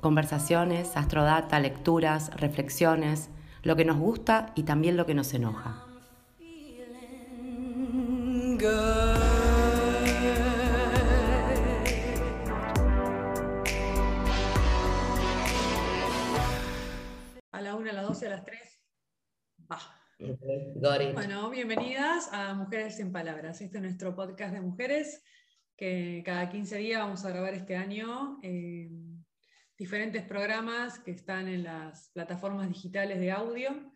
Conversaciones, astrodata, lecturas, reflexiones, lo que nos gusta y también lo que nos enoja. A la una, a las 12, a las 3. Bueno, bienvenidas a Mujeres en Palabras. Este es nuestro podcast de mujeres que cada 15 días vamos a grabar este año eh, diferentes programas que están en las plataformas digitales de audio.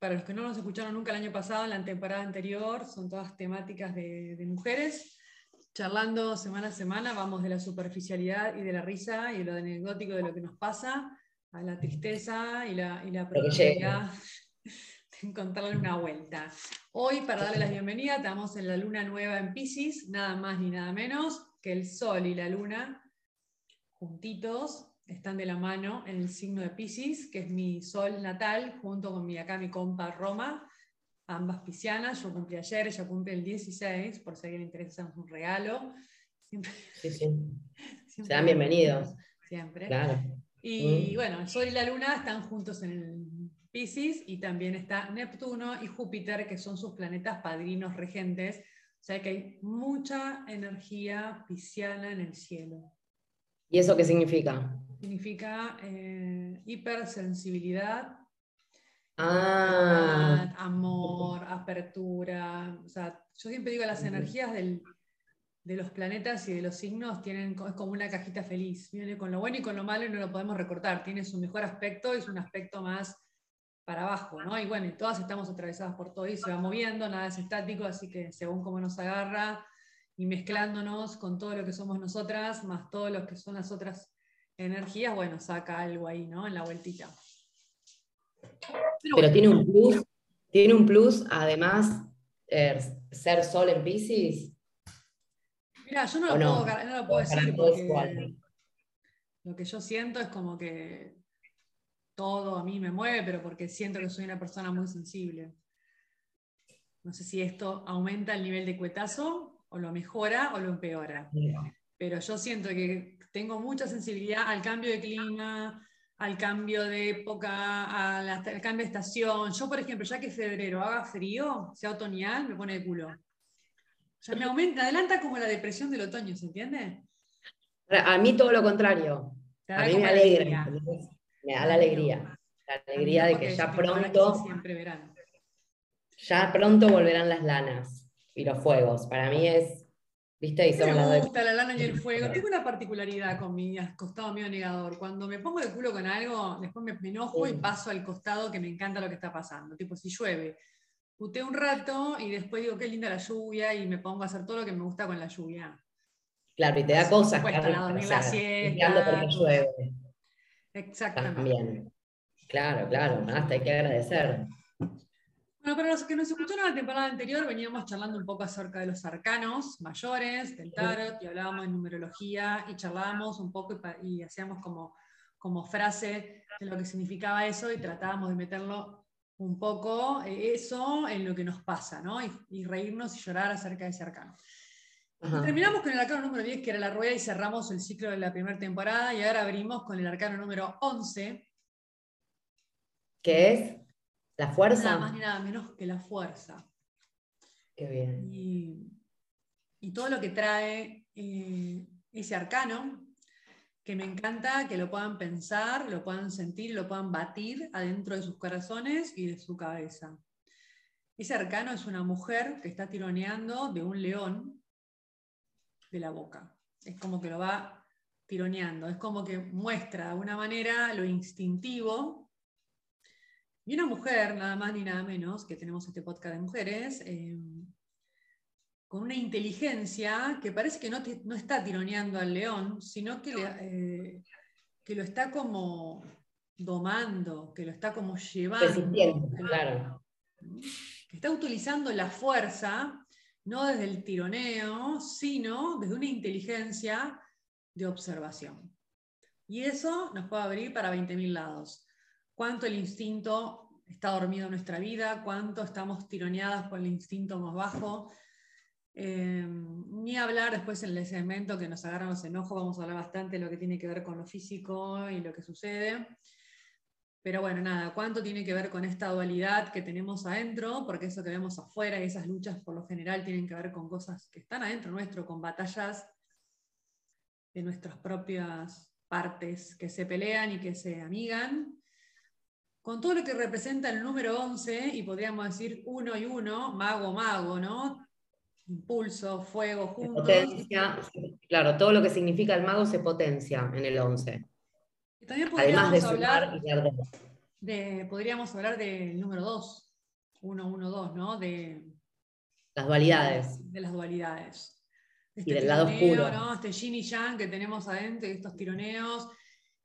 Para los que no nos escucharon nunca el año pasado, en la temporada anterior, son todas temáticas de, mujeres. Charlando semana a semana, vamos de la superficialidad y de la risa y de lo anecdótico de lo que nos pasa a la tristeza y la, y la profundidad encontrarle una vuelta. Hoy, para darle la bienvenida, estamos en la luna nueva en Pisces, nada más ni nada menos que el Sol y la luna juntitos, están de la mano en el signo de Pisces, que es mi Sol natal, junto con mi, acá mi compa Roma, ambas piscianas. Yo cumplí ayer, ella cumple el 16, por si a alguien le interesa un regalo. Siempre, sí, sí. Sean bienvenidos. Siempre. Claro. Y mm. bueno, el Sol y la Luna están juntos en el Pisces y también está Neptuno y Júpiter, que son sus planetas padrinos regentes. O sea que hay mucha energía pisciana en el cielo. ¿Y eso qué significa? Significa eh, hipersensibilidad, ah. amor, apertura. O sea, yo siempre digo las energías del, de los planetas y de los signos tienen, es como una cajita feliz. Viene con lo bueno y con lo malo y no lo podemos recortar. Tiene su mejor aspecto y es un aspecto más para abajo, ¿no? Y bueno, todas estamos atravesadas por todo y se va moviendo, nada es estático, así que según cómo nos agarra y mezclándonos con todo lo que somos nosotras, más todo lo que son las otras energías, bueno, saca algo ahí, ¿no? En la vueltita. Pero, tiene un plus, tiene un plus, además, er, ser sol en Pisces. Mira, yo no lo, Puedo, no lo puedo decir porque lo que yo siento es como que todo a mí me mueve, pero porque siento que soy una persona muy sensible. No sé si esto aumenta el nivel de cuetazo o lo mejora o lo empeora. Pero yo siento que tengo mucha sensibilidad al cambio de clima, al cambio de época, al, cambio de estación. Yo, por ejemplo, ya que febrero haga frío, sea otoñal, me pone de culo. O sea, me aumenta, adelanta como la depresión del otoño, ¿se entiende? A mí todo lo contrario. A mí me alegra me da la alegría. La alegría de que ya pronto. Ya pronto volverán las lanas y los fuegos. Para mí es. ¿Viste? Y me gusta la lana y el fuego. Tengo una particularidad con mi costado mío negador. Cuando me pongo de culo con algo, después me, enojo y paso al costado que me encanta lo que está pasando. Tipo, si llueve, puteo un rato y después digo, qué linda la lluvia y me pongo a hacer todo lo que me gusta con la lluvia. Claro, y te da cosas. Cuesta dormir la siesta. porque llueve. Exactamente. También. Claro, claro, hasta hay que agradecer. Bueno, para los que nos escucharon la temporada anterior, veníamos charlando un poco acerca de los arcanos mayores, del tarot, y hablábamos de numerología, y charlábamos un poco y, hacíamos como, como frase de lo que significaba eso, y tratábamos de meterlo un poco eh, eso en lo que nos pasa, ¿no? y reírnos y llorar acerca de ese arcano. Terminamos con el arcano número 10, que era la rueda, y cerramos el ciclo de la primera temporada, y ahora abrimos con el arcano número 11. ¿Qué es? ¿La fuerza? Nada más ni nada menos que la fuerza. Qué bien. Y, todo lo que trae eh, ese arcano, que me encanta que lo puedan pensar, lo puedan sentir, lo puedan batir adentro de sus corazones y de su cabeza. Ese arcano es una mujer que está tironeando de un león de la boca. Es como que lo va tironeando, es como que muestra de alguna manera lo instintivo. Y una mujer, nada más ni nada menos, que tenemos este podcast de mujeres, eh, con una inteligencia que parece que no, no, está tironeando al león, sino que, eh, que lo está como domando, que lo está como llevando. claro. Que está utilizando la fuerza, no desde el tironeo, sino desde una inteligencia de observación. Y eso nos puede abrir para 20.000 lados. ¿Cuánto el instinto está dormido en nuestra vida? ¿Cuánto estamos tironeadas por el instinto más bajo? Eh, ni hablar después en el segmento que nos agarran los enojos, vamos a hablar bastante de lo que tiene que ver con lo físico y lo que sucede. Pero bueno, nada, ¿cuánto tiene que ver con esta dualidad que tenemos adentro? Porque eso que vemos afuera y esas luchas por lo general tienen que ver con cosas que están adentro nuestro, con batallas de nuestras propias partes que se pelean y que se amigan. Con todo lo que representa el número 11, y podríamos decir uno y uno, mago, mago, ¿no? impulso, fuego, juntos. Potencia, claro, todo lo que significa el mago se potencia en el 11. Además de hablar de, podríamos hablar del número 2, 1, 1, 2, ¿no? De las dualidades. De las dualidades. y este del lado oscuro. ¿no? Este yin y yang que tenemos adentro, estos tironeos,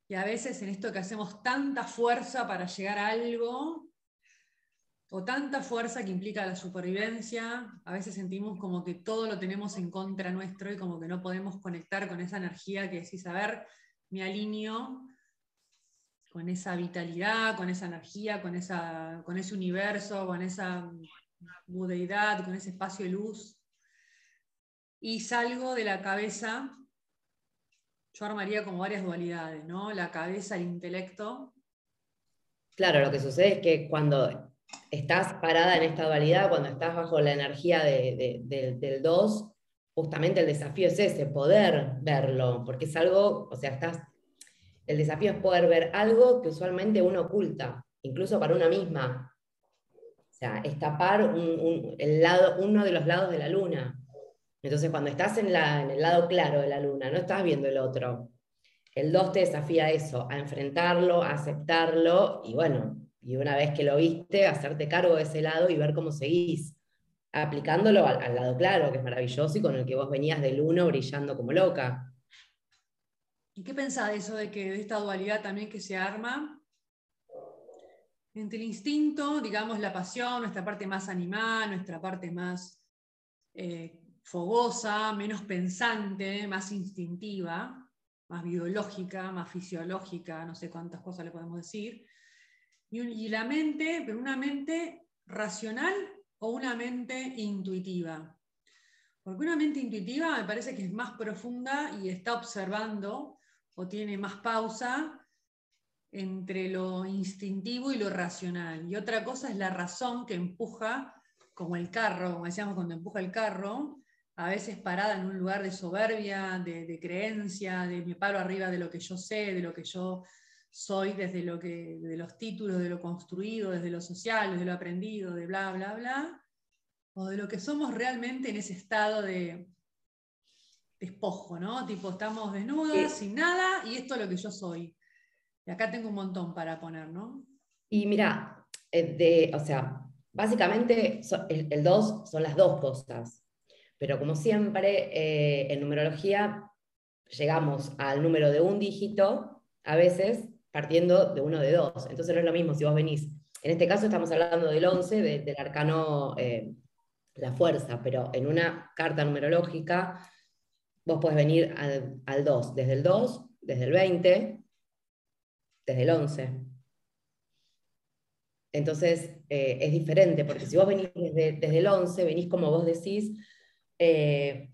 y a veces en esto que hacemos tanta fuerza para llegar a algo, o tanta fuerza que implica la supervivencia, a veces sentimos como que todo lo tenemos en contra nuestro y como que no podemos conectar con esa energía que decís, a ver, me alineo con esa vitalidad, con esa energía, con, esa, con ese universo, con esa budeidad, con ese espacio de luz. Y salgo de la cabeza, yo armaría como varias dualidades, ¿no? La cabeza, el intelecto. Claro, lo que sucede es que cuando estás parada en esta dualidad, cuando estás bajo la energía del 2, justamente el desafío es ese, poder verlo, porque es algo, o sea, estás, el desafío es poder ver algo que usualmente uno oculta, incluso para una misma. O sea, escapar el lado, uno de los lados de la luna. Entonces, cuando estás en, en el lado claro de la luna, no estás viendo el otro. El 2 te desafía a eso, a enfrentarlo, a aceptarlo, y bueno, y una vez que lo viste, hacerte cargo de ese lado y ver cómo seguís, aplicándolo al, lado claro, que es maravilloso y con el que vos venías del uno brillando como loca. ¿Y qué pensás de eso, de que de esta dualidad también que se arma entre el instinto, digamos, la pasión, nuestra parte más animal, nuestra parte más eh, fogosa, menos pensante, más instintiva, más biológica, más fisiológica, no sé cuántas cosas le podemos decir, y, la mente, pero una mente racional o una mente intuitiva. Porque una mente intuitiva me parece que es más profunda y está observando o tiene más pausa entre lo instintivo y lo racional. Y otra cosa es la razón que empuja, como el carro, como decíamos cuando empuja el carro, a veces parada en un lugar de soberbia, de, de creencia, de me paro arriba de lo que yo sé, de lo que yo soy desde lo que, de los títulos, de lo construido, desde lo social, desde lo aprendido, de bla, bla, bla, o de lo que somos realmente en ese estado de despojo, ¿no? Tipo, estamos desnudas, sin nada, y esto es lo que yo soy. Y acá tengo un montón para poner, ¿no? Y mira, eh, de, o sea, básicamente el 2 son las dos cosas, pero como siempre, eh, en numerología llegamos al número de un dígito a veces partiendo de uno de dos. Entonces no es lo mismo si vos venís. En este caso estamos hablando del 11, del arcano eh, la fuerza, pero en una carta numerológica vos podés venir al, 2, desde el 2, desde el 20, desde el 11. Entonces eh, es diferente, porque si vos venís desde, el 11, venís como vos decís, eh,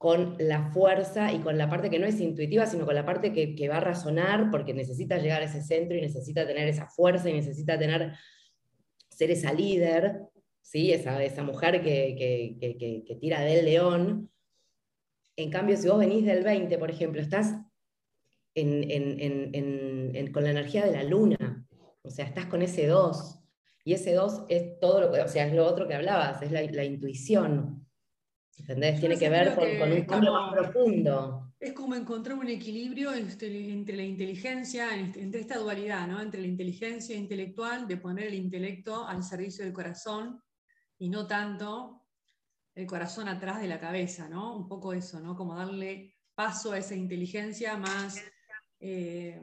con la fuerza y con la parte que no es intuitiva, sino con la parte que, va a razonar, porque necesita llegar a ese centro y necesita tener esa fuerza y necesita tener, ser esa líder, ¿sí? esa, esa mujer que, tira del león. En cambio, si vos venís del 20, por ejemplo, estás con la energía de la luna, o sea, estás con ese 2, y ese 2 es todo lo que, o sea, es lo otro que hablabas, es la, la intuición. Tiene que ver con, un cambio más profundo. Es como encontrar un equilibrio este, entre, la inteligencia, entre esta dualidad, ¿no? entre la inteligencia intelectual, de poner el intelecto al servicio del corazón y no tanto el corazón atrás de la cabeza, ¿no? Un poco eso, ¿no? Como darle paso a esa inteligencia más, eh,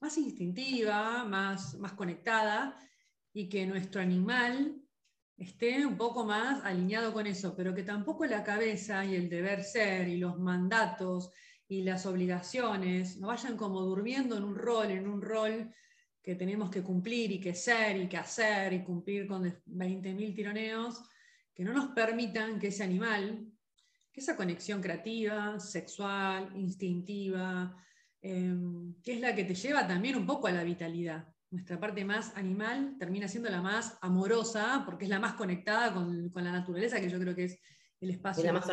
más instintiva, más, más conectada, y que nuestro animal esté un poco más alineado con eso, pero que tampoco la cabeza y el deber ser y los mandatos y las obligaciones no vayan como durmiendo en un rol, en un rol que tenemos que cumplir y que ser y que hacer y cumplir con 20.000 tironeos, que no nos permitan que ese animal, que esa conexión creativa, sexual, instintiva, em, que es la que te lleva también un poco a la vitalidad. Nuestra parte más animal termina siendo la más amorosa, porque es la más conectada con, la naturaleza, que yo creo que es el espacio la más.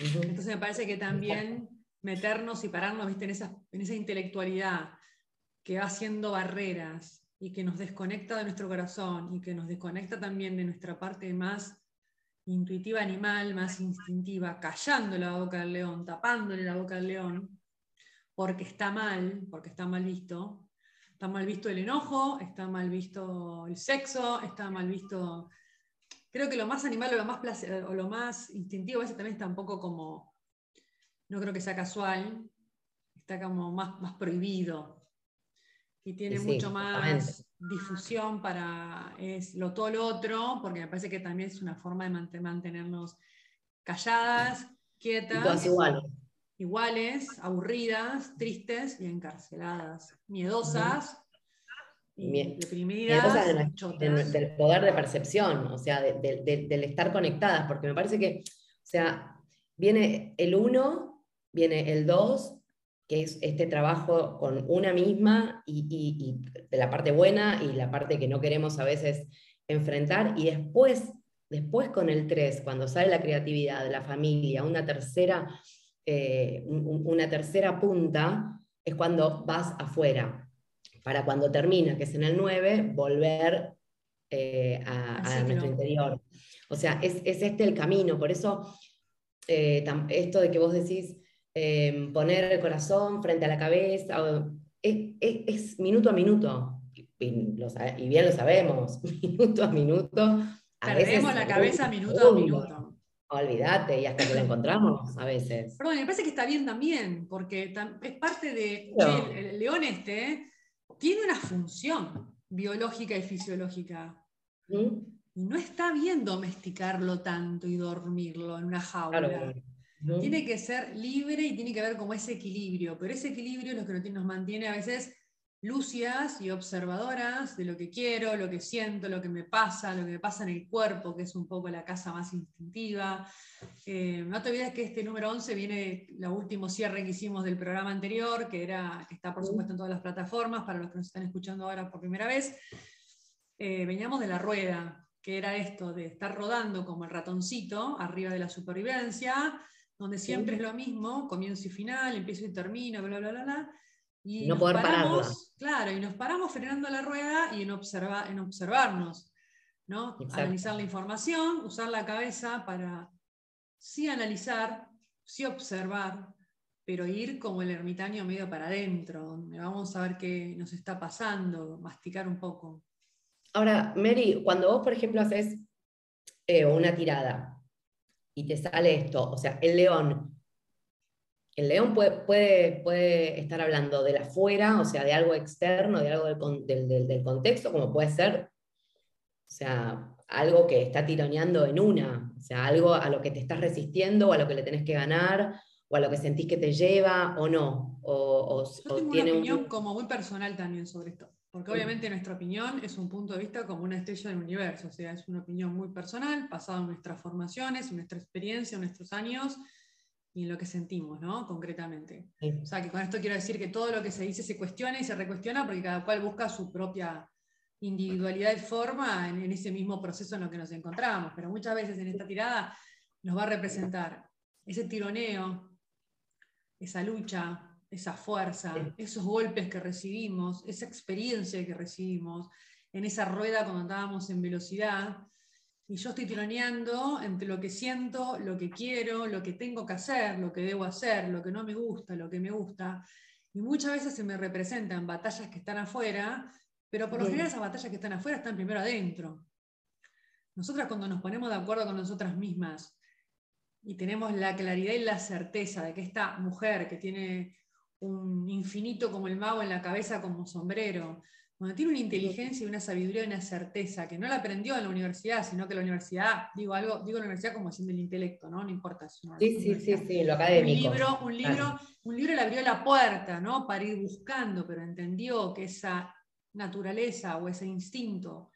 Entonces me parece que también meternos y pararnos en, esa, en esa intelectualidad que va haciendo barreras y que nos desconecta de nuestro corazón y que nos desconecta también de nuestra parte más intuitiva animal, más instintiva, callando la boca del león, tapándole la boca al león, porque está mal, porque está mal visto. Está mal visto el enojo, está mal visto el sexo, está mal visto... Creo que lo más animal o lo más, placer, o lo más instintivo a veces también está un poco como, no creo que sea casual, está como más, más prohibido, y tiene mucho más difusión para es lo todo lo otro, porque me parece que también es una forma de mantenernos calladas, quietas, iguales. Iguales, aburridas, tristes y encarceladas, miedosas. Y deprimidas, del, poder de percepción, o sea, del estar conectadas, porque me parece que, o sea, viene el uno, viene el dos, que es este trabajo con una misma y, de la parte buena y la parte que no queremos a veces enfrentar, y después, después con el 3, cuando sale la creatividad, la familia, una tercera, eh, una tercera punta, es cuando vas afuera, para cuando termina, que es en el 9, volver eh, a, nuestro interior. O sea, es, este el camino, por eso eh, esto de que vos decís, Em, poner el corazón frente a la cabeza, es, minuto a minuto, y, bien lo sabemos, minuto a minuto. Perdemos la cabeza minuto a minuto. Olvídate, y hasta que lo encontramos a veces. Perdón, me parece que está bien también, porque es parte de. el león este tiene una función biológica y fisiológica. ¿Mm? Y no está bien domesticarlo tanto y dormirlo en una jaula. Tiene que ser libre y tiene que haber como ese equilibrio, pero ese equilibrio es lo que nos mantiene a veces lúcidas y observadoras de lo que quiero, lo que siento, lo que me pasa, lo que me pasa en el cuerpo, que es un poco la casa más instintiva. Eh, no te olvides que este número 11 viene la último cierre que hicimos del programa anterior, que, era, que está por supuesto en todas las plataformas, para los que nos están escuchando ahora por primera vez. Eh, veníamos de la rueda, que era esto de estar rodando como el ratoncito arriba de la supervivencia, donde siempre es lo mismo, comienzo y final, empiezo y termino, bla, bla, bla, bla. Y no poder paramos, Claro, y nos paramos frenando la rueda y en, observa, en observarnos, ¿no? Analizar la información, usar la cabeza para sí analizar, sí observar, pero ir como el ermitaño medio para adentro, donde vamos a ver qué nos está pasando, masticar un poco. Ahora, Mary, cuando vos, por ejemplo, haces eh, una tirada, y te sale esto, o sea, el león. El león puede, puede, puede estar hablando de la afuera, o sea, de algo externo, de algo del, del, contexto, como puede ser, o sea, algo que está tironeando en una, o sea, algo a lo que te estás resistiendo, o a lo que le tenés que ganar, o a lo que sentís que te lleva, o no. O, Yo tengo una opinión como muy personal también sobre esto. Porque obviamente nuestra opinión es un punto de vista como una estrella del universo, o sea, es una opinión muy personal, basada en nuestras formaciones, en nuestra experiencia, en nuestros años y en lo que sentimos, ¿no? Concretamente. O sea, que con esto quiero decir que todo lo que se dice se cuestiona y se recuestiona porque cada cual busca su propia individualidad y forma en, en ese mismo proceso en lo que nos encontramos. Pero muchas veces en esta tirada nos va a representar ese tironeo, esa lucha, esa fuerza, esos golpes que recibimos, esa experiencia que recibimos en esa rueda cuando andábamos en velocidad. Y yo estoy tironeando entre lo que siento, lo que quiero, lo que tengo que hacer, lo que debo hacer, lo que no me gusta, lo que me gusta. Y muchas veces se me representan batallas que están afuera, pero por lo general esas batallas que están afuera están primero adentro. Nosotras cuando nos ponemos de acuerdo con nosotras mismas y tenemos la claridad y la certeza de que esta mujer que tiene un infinito como el mago en la cabeza como sombrero, cuando tiene una inteligencia y una sabiduría y una certeza que no la aprendió en la universidad, sino que la universidad, digo algo, digo la universidad como siendo el intelecto, ¿no? No importa. Si sí, sí, sí, sí, lo académico. Un libro, un libro, un libro le abrió la puerta, ¿no? Para ir buscando, pero entendió que esa naturaleza o ese instinto,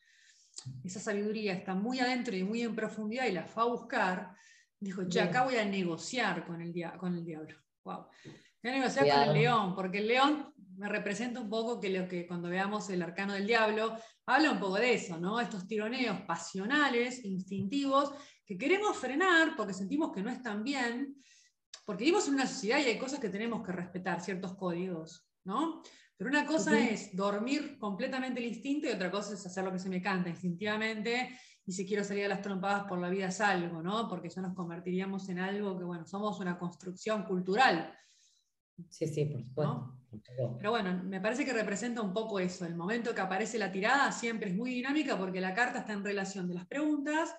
esa sabiduría está muy adentro y muy en profundidad y la fue a buscar, dijo, ya acá voy a negociar con el, con el diablo. Wow. Voy a negociar con el león, porque el león me representa un poco que lo que cuando veamos el arcano del diablo, habla un poco de eso, ¿no? Estos tironeos pasionales, instintivos, que queremos frenar porque sentimos que no están bien, porque vivimos en una sociedad y hay cosas que tenemos que respetar, ciertos códigos, ¿no? Pero una cosa es dormir completamente el instinto y otra cosa es hacer lo que se me canta instintivamente y si quiero salir a las trompadas por la vida salgo, ¿no? Porque eso nos convertiríamos en algo que, bueno, somos una construcción cultural. Sí, sí, por supuesto. Pero bueno, me parece que representa un poco eso. El momento que aparece la tirada siempre es muy dinámica porque la carta está en relación de las preguntas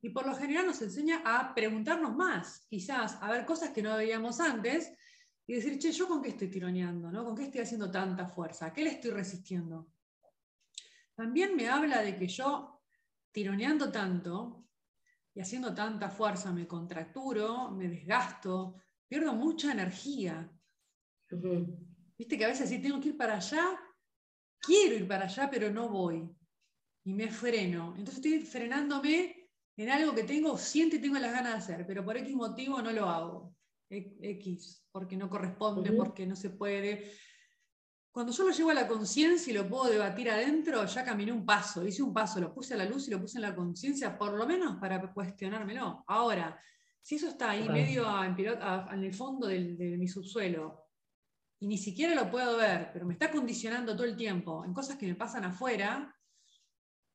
y por lo general nos enseña a preguntarnos más, quizás a ver cosas que no veíamos antes y decir, che, ¿yo con qué estoy tironeando? ¿no? ¿Con qué estoy haciendo tanta fuerza? ¿A qué le estoy resistiendo? También me habla de que yo, tironeando tanto y haciendo tanta fuerza, me contracturo, me desgasto, pierdo mucha energía. Viste que a veces si tengo que ir para allá, quiero ir para allá, pero no voy. Y me freno. Entonces estoy frenándome en algo que tengo, siento y tengo las ganas de hacer, pero por X motivo no lo hago. X, porque no corresponde, porque no se puede. Cuando yo lo llevo a la conciencia y lo puedo debatir adentro, ya caminé un paso, hice un paso, lo puse a la luz y lo puse en la conciencia, por lo menos para cuestionármelo. Ahora, si eso está ahí medio en el fondo de mi subsuelo, y ni siquiera lo puedo ver, pero me está condicionando todo el tiempo en cosas que me pasan afuera,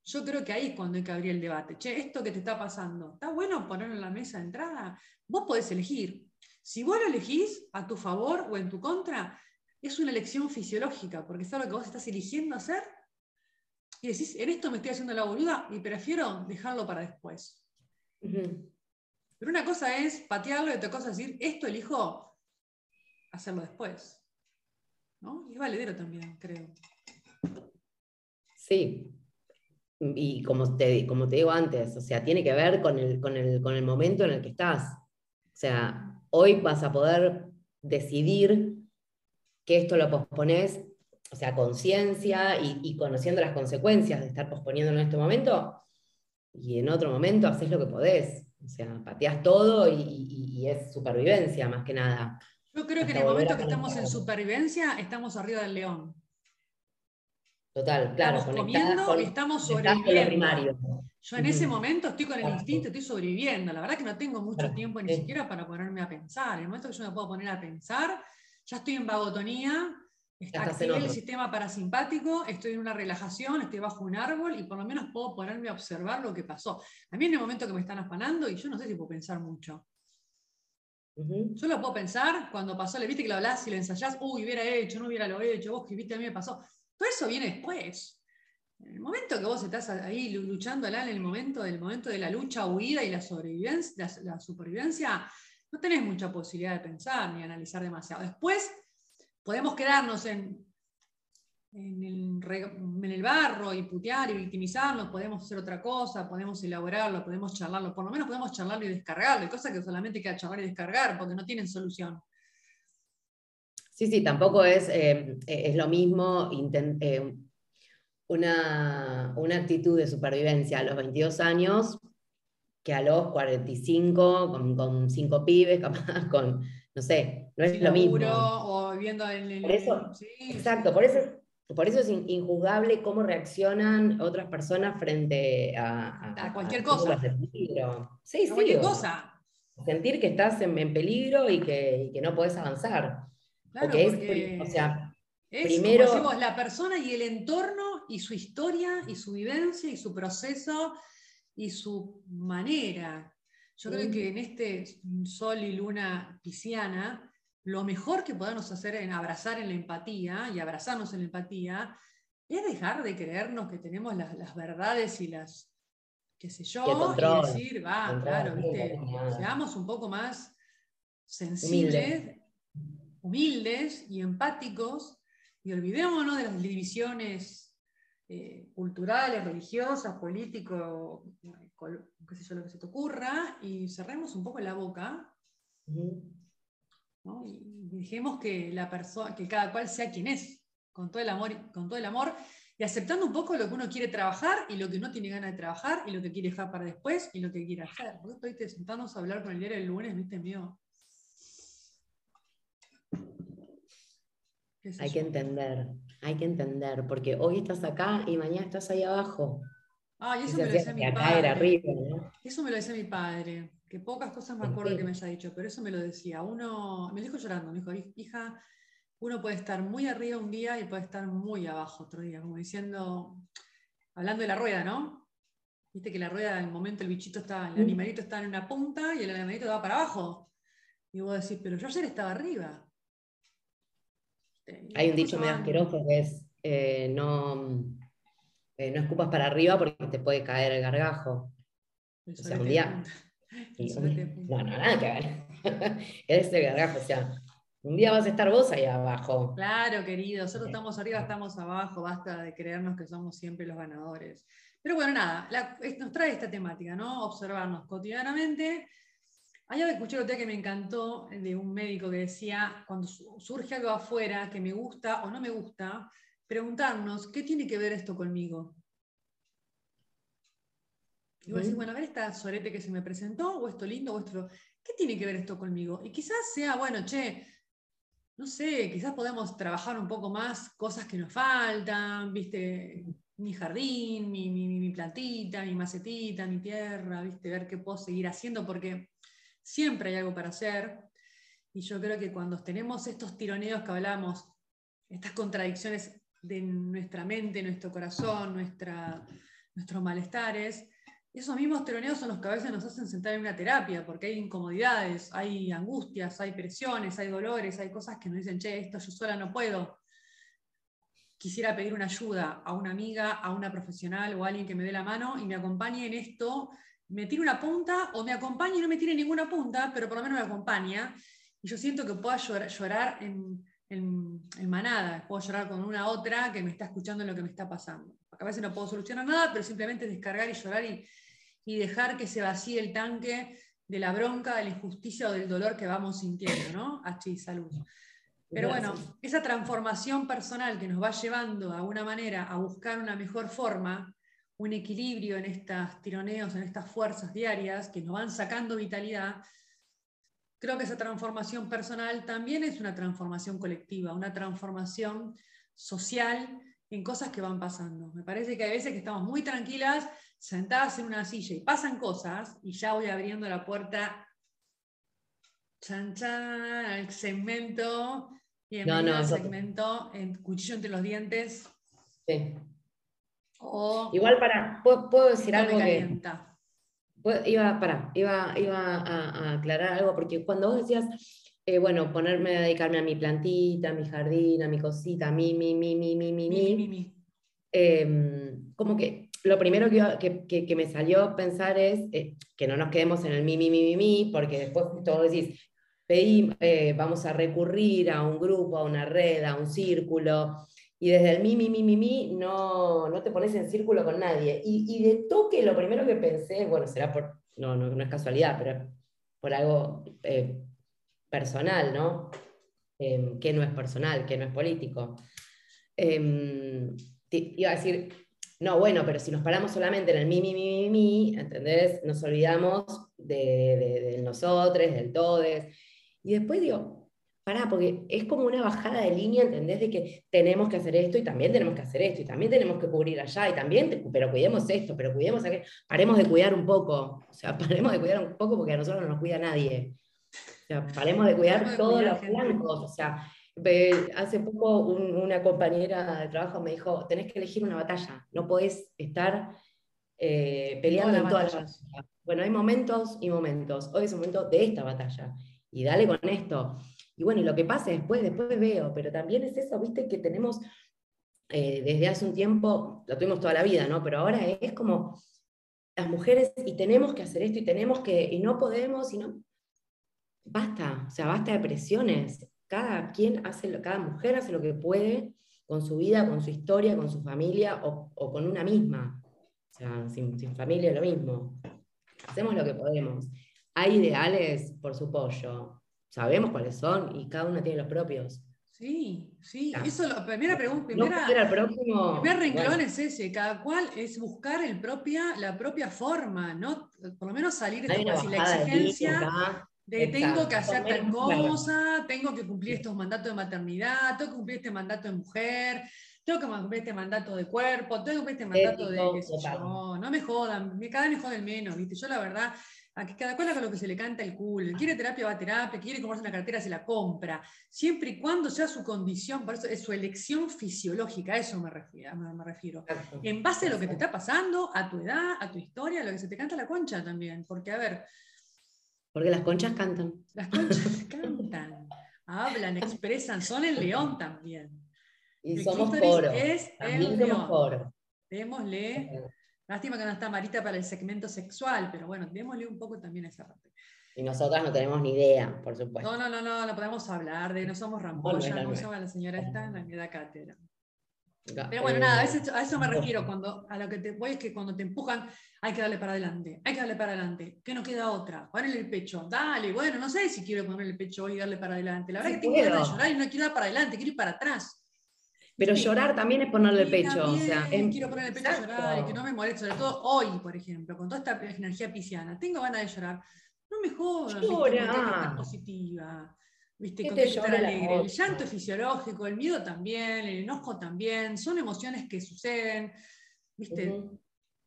yo creo que ahí es cuando hay que abrir el debate. Che, esto que te está pasando, ¿está bueno ponerlo en la mesa de entrada? Vos podés elegir. Si vos lo elegís a tu favor o en tu contra, es una elección fisiológica, porque es algo que vos estás eligiendo hacer y decís, en esto me estoy haciendo la boluda y prefiero dejarlo para después. Pero una cosa es patearlo y otra cosa es decir, esto elijo hacerlo después. ¿No? Y valedero también, creo. Sí. Y como te, como te digo antes, o sea, tiene que ver con el, con, el, momento en el que estás. O sea, hoy vas a poder decidir que esto lo pospones, o sea, conciencia y, conociendo las consecuencias de estar posponiéndolo en este momento, y en otro momento haces lo que podés. O sea, todo y es supervivencia más que nada. Yo creo que en el momento que estamos en supervivencia, estamos arriba del león. Total, claro. Estamos comiendo y estamos sobreviviendo. Yo en ese momento estoy con el instinto, estoy sobreviviendo. La verdad que no tengo mucho tiempo ni siquiera para ponerme a pensar. En el momento que yo me puedo poner a pensar, ya estoy en vagotonía, está el sistema parasimpático, estoy en una relajación, estoy bajo un árbol y por lo menos puedo ponerme a observar lo que pasó. A mí en el momento que me están afanando y yo no sé si puedo pensar mucho. Yo lo puedo pensar cuando pasó, le viste que lo hablás y lo ensayás, uy, hubiera hecho, no hubiera lo hecho, vos que viste a mí me pasó. Todo eso viene después. En el momento que vos estás ahí luchando en el momento, del momento de la lucha, huida y la, sobrevivencia, la supervivencia, no tenés mucha posibilidad de pensar ni analizar demasiado. Después podemos quedarnos en en el, barro y putear y victimizarnos, podemos hacer otra cosa, podemos elaborarlo, podemos charlarlo, por lo menos podemos charlarlo y descargarlo, hay cosas que solamente queda charlar y descargar porque no tienen solución. Sí, sí, tampoco es, eh, es lo mismo eh, una, una, actitud de supervivencia a los 22 años que a los 45, con, con cinco pibes, con, no sé, no es lo mismo. O viviendo en el... exacto, por eso por eso es injuzgable cómo reaccionan otras personas frente a, cualquier cosa. Sí, sí, cualquier cosa. Sentir que estás en, peligro y que, no puedes avanzar. Claro, porque, o sea, es, primero... Como decimos, la persona y el entorno y su historia y su vivencia y su proceso y su manera. Yo creo que en este sol y luna pisciana, lo mejor que podemos hacer en abrazar en la empatía y abrazarnos en la empatía es dejar de creernos que tenemos las, verdades y las, qué sé yo, y, decir, va, claro, ¿viste? seamos un poco más sensibles humildes y empáticos y olvidémonos de las divisiones eh, culturales, religiosas, políticos, qué sé yo, lo que se te ocurra, y cerremos un poco la boca. Y dejemos que la persona, que cada cual sea quien es, con todo el amor, con todo el amor, y aceptando un poco lo que uno quiere trabajar y lo que no tiene ganas de trabajar y lo que quiere dejar para después y lo que quiere hacer. Vos estoy sentándonos a hablar con el diario el lunes, viste, mío. Hay que entender, hay que entender, porque hoy estás acá y mañana estás ahí abajo. Ah, eso me lo decía mi padre. Arriba, Eso me lo decía mi padre, que pocas cosas me acuerdo que me haya dicho, pero eso me lo decía. Uno, me dijo llorando, me dijo, hija, uno puede estar muy arriba un día y puede estar muy abajo otro día, como diciendo, hablando de la rueda, ¿no? Viste que la rueda, en el momento el bichito está, el animalito está en una punta y el animalito va para abajo. Y vos decís, pero yo ayer estaba arriba. Hay un dicho medio asqueroso que es, eh, no, eh, no escupas para arriba porque te puede caer el gargajo. o sea, un día... no, no, nada que ver. es el gargajo, o sea, un día vas a estar vos ahí abajo. Claro, querido, nosotros estamos arriba, estamos abajo, basta de creernos que somos siempre los ganadores. Pero bueno, nada, nos trae esta temática, ¿no? Observarnos cotidianamente. Hay algo que escuché otro día que me encantó de un médico que decía, cuando surge algo afuera que me gusta o no me gusta, preguntarnos, ¿qué tiene que ver esto conmigo? Y vos decís, bueno, a ver esta sorete que se me presentó, o esto lindo, o esto... ¿Qué tiene que ver esto conmigo? Y quizás sea, bueno, che, no sé, quizás podemos trabajar un poco más cosas que nos faltan, viste, mi jardín, mi, plantita, mi macetita, mi tierra, viste, ver qué puedo seguir haciendo, porque siempre hay algo para hacer. Y yo creo que cuando tenemos estos tironeos que hablamos, estas contradicciones de nuestra mente, nuestro corazón, nuestra, nuestros malestares, esos mismos tironeos son los que a veces nos hacen sentar en una terapia, porque hay incomodidades, hay angustias, hay presiones, hay dolores, hay cosas que nos dicen, che, esto yo sola no puedo. Quisiera pedir una ayuda a una amiga, a una profesional o a alguien que me dé la mano y me acompañe en esto, me tire una punta o me acompañe y no me tire ninguna punta, pero por lo menos me acompaña. Y yo siento que puedo llorar, en, manada, puedo llorar con una otra que me está escuchando lo que me está pasando. A veces no puedo solucionar nada, pero simplemente descargar y llorar y, y dejar que se vacíe el tanque de la bronca, de la injusticia o del dolor que vamos sintiendo, ¿no? H salud. Pero bueno, esa transformación personal que nos va llevando a una manera a buscar una mejor forma, un equilibrio en estos tironeos, en estas fuerzas diarias que nos van sacando vitalidad, creo que esa transformación personal también es una transformación colectiva, una transformación social en cosas que van pasando. Me parece que hay veces que estamos muy tranquilas sentadas en una silla y pasan cosas, y ya voy abriendo la puerta, chan, chan, al segmento, y no, no, segmento, en cuchillo entre los dientes. Sí. Igual para, puedo, decir algo que... Iba, para, iba, iba a, aclarar algo, porque cuando vos decías, eh, bueno, ponerme a dedicarme a mi plantita, a mi jardín, a mi cosita, a mi, mi, mi, mi, mi, mi, mi, em, como que lo primero que, me salió pensar es eh, que no nos quedemos en el mi, mi, mi, mi, mi, porque después justo vos decís, eh, vamos a recurrir a un grupo, a una red, a un círculo, y desde el mi, mi, mi, mi, mi, no, no te pones en círculo con nadie. Y, de toque lo primero que pensé, bueno, será por, no, no, es casualidad, pero por algo eh, personal, ¿no? Em, que no es personal, que no es político. Em, iba a decir, no, bueno, pero si nos paramos solamente en el mi, mi, mi, mi, mi ¿entendés? Nos olvidamos de, nosotros, del todes. Y después digo, pará, porque es como una bajada de línea, ¿entendés? De que tenemos que hacer esto y también tenemos que hacer esto y también tenemos que cubrir allá y también, pero cuidemos esto, pero cuidemos aquello. Paremos de cuidar un poco, o sea, paremos de cuidar un poco porque a nosotros no nos cuida nadie. O sea, paremos de cuidar todos los blancos, o sea, Hace poco una compañera de trabajo me dijo, tenés que elegir una batalla, no podés estar eh, peleando en todas las Bueno, hay momentos y momentos. Hoy es el momento de esta batalla. Y dale con esto. Y bueno, y lo que pase después, después veo. Pero también es eso, viste, que tenemos eh, desde hace un tiempo, lo tuvimos toda la vida, ¿no? Pero ahora es como las mujeres y tenemos que hacer esto y tenemos que, y no podemos, y no. Basta, o sea, basta de presiones cada quien hace, lo, cada mujer hace lo que puede con su vida, con su historia, con su familia o, con una misma. O sea, sin, sin familia es lo mismo. Hacemos lo que podemos. Hay ideales por su pollo. Sabemos cuáles son y cada uno tiene los propios. Sí, sí, eso la primera pregunta, primera, el próximo, primer renglón es ese, cada cual es buscar el propia, la propia forma, ¿no? Por lo menos salir de la exigencia de, tengo que hacer tal cosa, tengo que cumplir estos mandatos de maternidad, tengo que cumplir este mandato de mujer, tengo que cumplir este mandato de cuerpo, tengo que cumplir este mandato de qué sé yo, no me jodan, cada vez me joden menos, ¿viste? Yo la verdad a que cada cual haga lo que se le canta el culo. Quiere terapia, va a terapia, quiere comprarse una cartera, se la compra. Siempre y cuando sea su condición, por eso es su elección fisiológica, a eso me refiero. Me refiero. En base a lo que te está pasando, a tu edad, a tu historia, a lo que se te canta la concha también. Porque, a ver. Porque las conchas cantan. Las conchas cantan, hablan, expresan, son el león también. Y somos coro. Es el león. Démosle Lástima que no está Marita para el segmento sexual, pero bueno, démosle un poco también a esa parte. Y nosotras no tenemos ni idea, por supuesto. No, no, no, no, no podemos hablar de, no somos rampolla, no, somos la señora esta en la da cátedra. Pero bueno, nada, a, a, eso me refiero, cuando, a lo que te voy es que cuando te empujan, hay que darle para adelante, hay que darle para adelante, que no queda otra, ponle el pecho, dale, bueno, no sé si quiero ponerle el pecho hoy y darle para adelante, la verdad es que tengo ganas de llorar y no quiero dar para adelante, quiero ir para atrás. Pero llorar también es ponerle el pecho. O sea, Quiero ponerle el pecho a llorar y que no me moleste, sobre todo hoy, por ejemplo, con toda esta energía pisciana. Tengo ganas de llorar. No me jodas, Llora. positiva. ¿Viste? Con estar alegre. El llanto es fisiológico, el miedo también, el enojo también, son emociones que suceden. ¿Viste?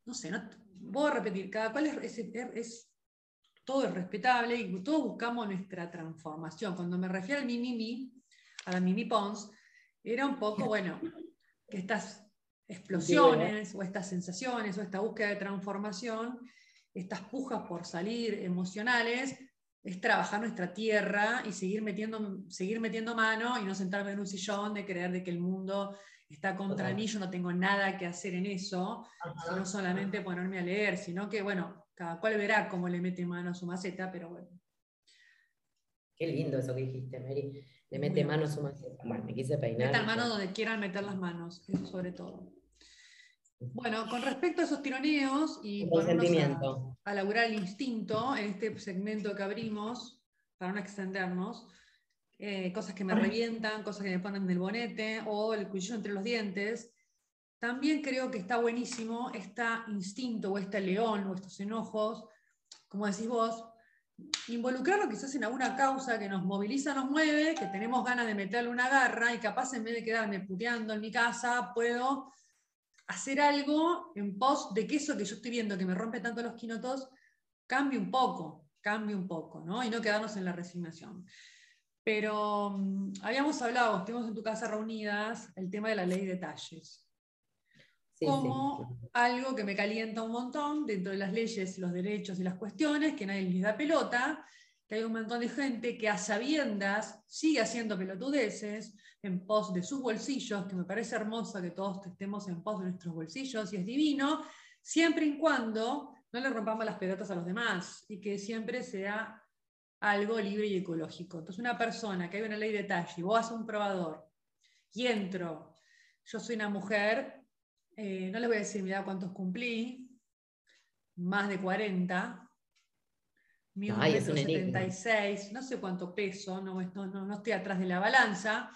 No sé, no, voy a repetir, cada cual es, es, todo es respetable y todos buscamos nuestra transformación. Cuando me refiero al mi, a la Mimi Pons, era un poco, bueno, que estas explosiones o estas sensaciones o esta búsqueda de transformación, estas pujas por salir emocionales, es trabajar nuestra tierra y seguir metiendo, seguir metiendo mano y no sentarme en un sillón de creer de que el mundo está contra mí, yo no tengo nada que hacer en eso, no solamente ponerme a leer, sino que, bueno, cada cual verá cómo le mete mano a su maceta, pero bueno. Qué lindo eso que dijiste, Mary. Le mete mano a su maceta. Bueno, me quise peinar. Metan mano donde quieran meter las manos, eso sobre todo. Bueno, con respecto a esos tironeos y a, a laburar el instinto en este segmento que abrimos, para no extendernos, eh, cosas que me revientan, cosas que me ponen del bonete o el cuchillo entre los dientes, también creo que está buenísimo este instinto o este león o estos enojos, como decís vos, involucrarlo quizás en alguna causa que nos moviliza, nos mueve, que tenemos ganas de meterle una garra y capaz en vez de quedarme puteando en mi casa, puedo hacer algo en pos de que eso que yo estoy viendo que me rompe tanto los quinotos, cambie un poco, cambie un poco, ¿no? Y no quedarnos en la resignación. Pero mm, habíamos hablado, estuvimos en tu casa reunidas, el tema de la ley de talles como algo que me calienta un montón dentro de las leyes, los derechos y las cuestiones, que nadie les da pelota, que hay un montón de gente que a sabiendas sigue haciendo pelotudeces en pos de sus bolsillos, que me parece hermoso que todos estemos en pos de nuestros bolsillos y es divino, siempre y cuando no le rompamos las pelotas a los demás y que siempre sea algo libre y ecológico. Entonces, una persona que hay una ley de talle vos haces un probador y entro, yo soy una mujer eh, no les voy a decir, mira cuántos cumplí, más de 40. Mi 76, no sé cuánto peso, no, no, estoy atrás de la balanza.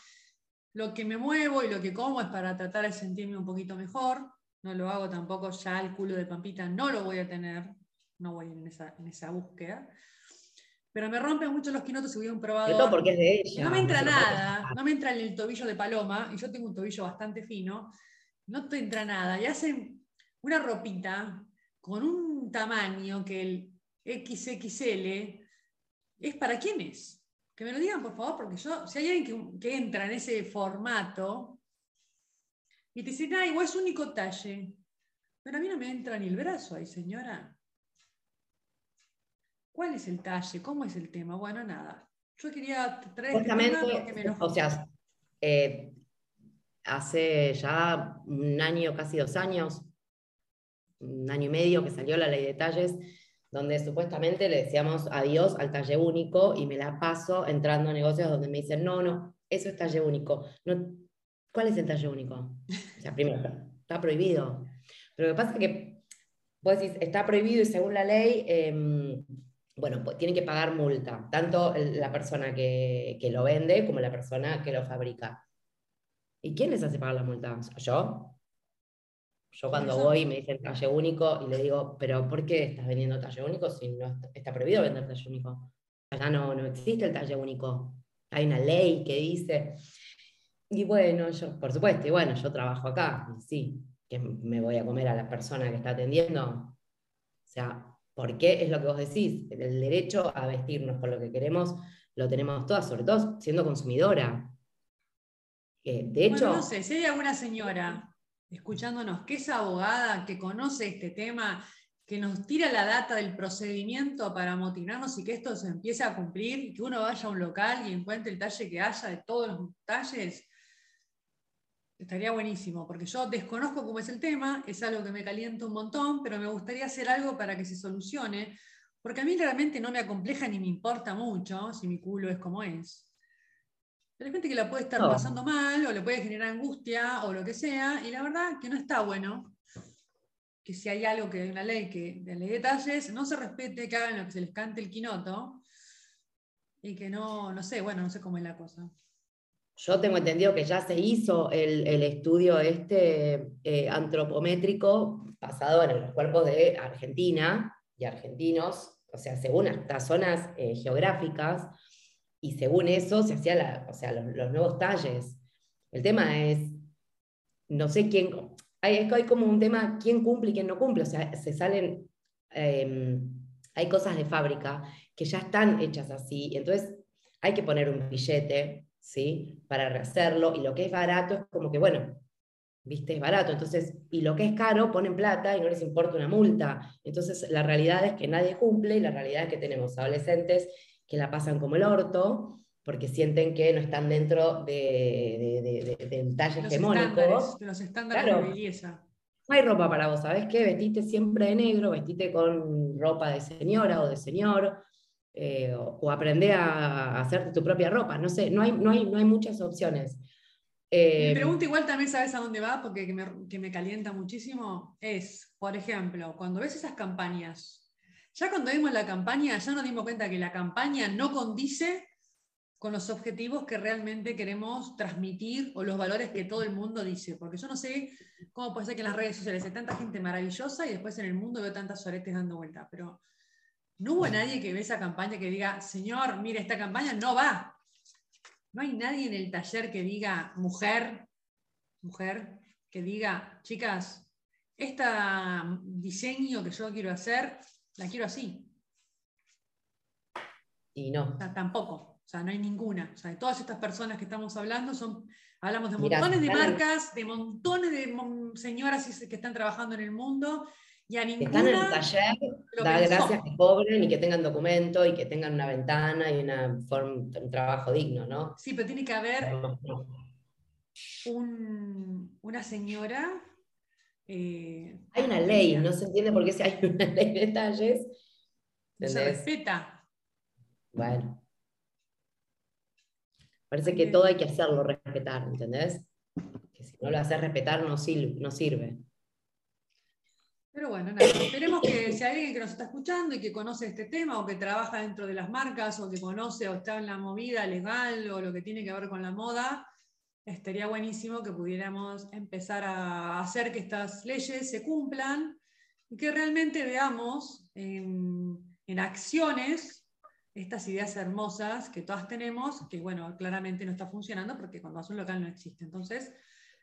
Lo que me muevo y lo que como es para tratar de sentirme un poquito mejor. No lo hago tampoco ya el culo de Pampita, no lo voy a tener, no voy en esa, en esa búsqueda. Pero me rompen mucho los quinotos y voy a un probador. porque es de ella. No me entra nada, no me entra en el tobillo de paloma, y yo tengo un tobillo bastante fino no te entra nada, y hacen una ropita con un tamaño que el XXL es para quiénes. Que me lo digan, por favor, porque yo, si hay alguien que, entra en ese formato y te dicen, ah, igual es único talle, pero a mí no me entra ni el brazo ahí, señora. ¿Cuál es el talle? ¿Cómo es el tema? Bueno, nada. Yo quería traer este tema porque me O sea, eh, hace ya un año, casi dos años, un año y medio que salió la ley de talles, donde supuestamente le decíamos adiós al talle único y me la paso entrando a negocios donde me dicen, no, no, eso es talle único. No, ¿Cuál es el talle único? O sea, primero, está prohibido. Pero lo que pasa es que, vos decís, está prohibido y según la ley, em, bueno, pues tiene que pagar multa, tanto la persona que, que, lo vende como la persona que lo fabrica. ¿Y quién les hace pagar la multa? ¿Yo? Yo cuando voy me dicen talle único y le digo, pero ¿por qué estás vendiendo talle único si no está, prohibido vender talle único? Acá no, no existe el talle único. Hay una ley que dice. Y bueno, yo, por supuesto, y bueno, yo trabajo acá, y sí, que me voy a comer a la persona que está atendiendo. O sea, ¿por qué es lo que vos decís? El derecho a vestirnos con lo que queremos lo tenemos todas, sobre todo siendo consumidora. Eh, de hecho. no sé, si hay alguna señora escuchándonos, que es abogada, que conoce este tema, que nos tira la data del procedimiento para motivarnos y que esto se empiece a cumplir, y que uno vaya a un local y encuentre el talle que haya de todos los talles, estaría buenísimo, porque yo desconozco cómo es el tema, es algo que me calienta un montón, pero me gustaría hacer algo para que se solucione, porque a mí realmente no me acompleja ni me importa mucho si mi culo es como es. Hay gente que la puede estar pasando mal o le puede generar angustia o lo que sea, y la verdad que no está bueno que si hay algo que hay una ley que de ley de detalles, no se respete, que hagan lo que se les cante el quinoto y que no, no sé, bueno, no sé cómo es la cosa. Yo tengo entendido que ya se hizo el, estudio este eh, antropométrico basado en los cuerpos de Argentina y argentinos, o sea, según estas zonas eh, geográficas, y según eso se hacían o sea, los, nuevos talles. El tema es, no sé quién, hay, hay como un tema, quién cumple y quién no cumple, o sea, se salen, em, hay cosas de fábrica que ya están hechas así, entonces hay que poner un billete, ¿sí? Para rehacerlo, y lo que es barato es como que, bueno, viste, es barato, entonces, y lo que es caro ponen plata y no les importa una multa, entonces la realidad es que nadie cumple y la realidad es que tenemos adolescentes que la pasan como el orto, porque sienten que no están dentro de, de, del talle hegemónico. De los estándares de belleza. No hay ropa para vos, ¿sabes qué? Vestite siempre de negro, vestite con ropa de señora o de señor, eh, o, aprende a, hacerte tu propia ropa. No sé, no hay, no hay, no hay muchas opciones. Mi eh, pregunta igual también sabes a dónde va, porque que me, que me calienta muchísimo, es, por ejemplo, cuando ves esas campañas ya cuando vimos la campaña, ya nos dimos cuenta que la campaña no condice con los objetivos que realmente queremos transmitir o los valores que todo el mundo dice. Porque yo no sé cómo puede ser que en las redes sociales hay tanta gente maravillosa y después en el mundo veo tantas soretes dando vuelta. Pero no hubo nadie que ve esa campaña que diga, señor, mire, esta campaña no va. No hay nadie en el taller que diga, mujer, mujer, que diga, chicas, este diseño que yo quiero hacer la quiero así. Y no. tampoco. O sea, no hay ninguna. O sea, de todas estas personas que estamos hablando, son, hablamos de montones de marcas, de montones de señoras que están trabajando en el mundo. Y a ninguna. Están en el taller, da gracias que cobren y que tengan documento y que tengan una ventana y una un trabajo digno, ¿no? Sí, pero tiene que haber una señora eh, hay una ley, no se entiende por qué si hay una ley de detalles. Se respeta. Bueno. Parece que todo hay que hacerlo respetar, ¿entendés? Que si no lo haces respetar no sirve. Pero bueno, nada, esperemos que si hay alguien que nos está escuchando y que conoce este tema o que trabaja dentro de las marcas o que conoce o está en la movida legal o lo que tiene que ver con la moda, estaría buenísimo que pudiéramos empezar a hacer que estas leyes se cumplan y que realmente veamos en, acciones estas ideas hermosas que todas tenemos, que bueno, claramente no está funcionando porque cuando vas a un local no existe. Entonces,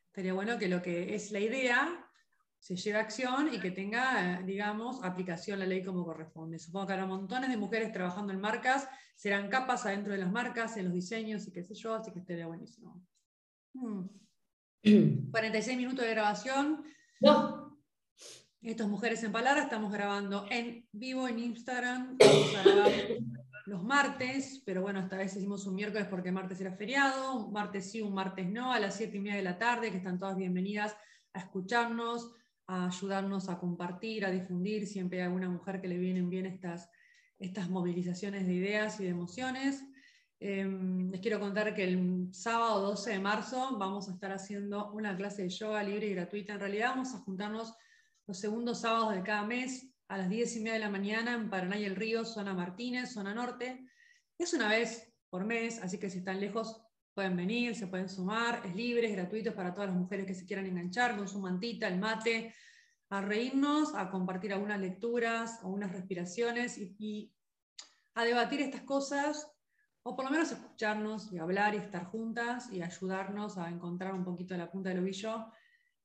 estaría bueno que lo que es la idea se lleve a acción y que tenga, digamos, aplicación la ley como corresponde. Supongo que habrá montones de mujeres trabajando en marcas, serán capas adentro de las marcas, en los diseños y qué sé yo, así que estaría buenísimo. 46 mm. minutos de grabación. No. Esto es Mujeres en Palabras, estamos grabando en vivo en Instagram. los martes, pero bueno, esta vez hicimos un miércoles porque martes era feriado, un martes sí, un martes no, a las 7 y media de la tarde, que están todas bienvenidas a escucharnos, a ayudarnos a compartir, a difundir. Siempre hay alguna mujer que le vienen bien estas, estas movilizaciones de ideas y de emociones. Em, les quiero contar que el sábado 12 de marzo vamos a estar haciendo una clase de yoga libre y gratuita. En realidad vamos a juntarnos los segundos sábados de cada mes a las 10 y media de la mañana en Paraná y el Río, zona Martínez, zona norte. Es una vez por mes, así que si están lejos pueden venir, se pueden sumar, es libre, es gratuito para todas las mujeres que se quieran enganchar con su mantita, el mate, a reírnos, a compartir algunas lecturas o unas respiraciones y, a debatir estas cosas, o por lo menos escucharnos y hablar y estar juntas y ayudarnos a encontrar un poquito de la punta del ovillo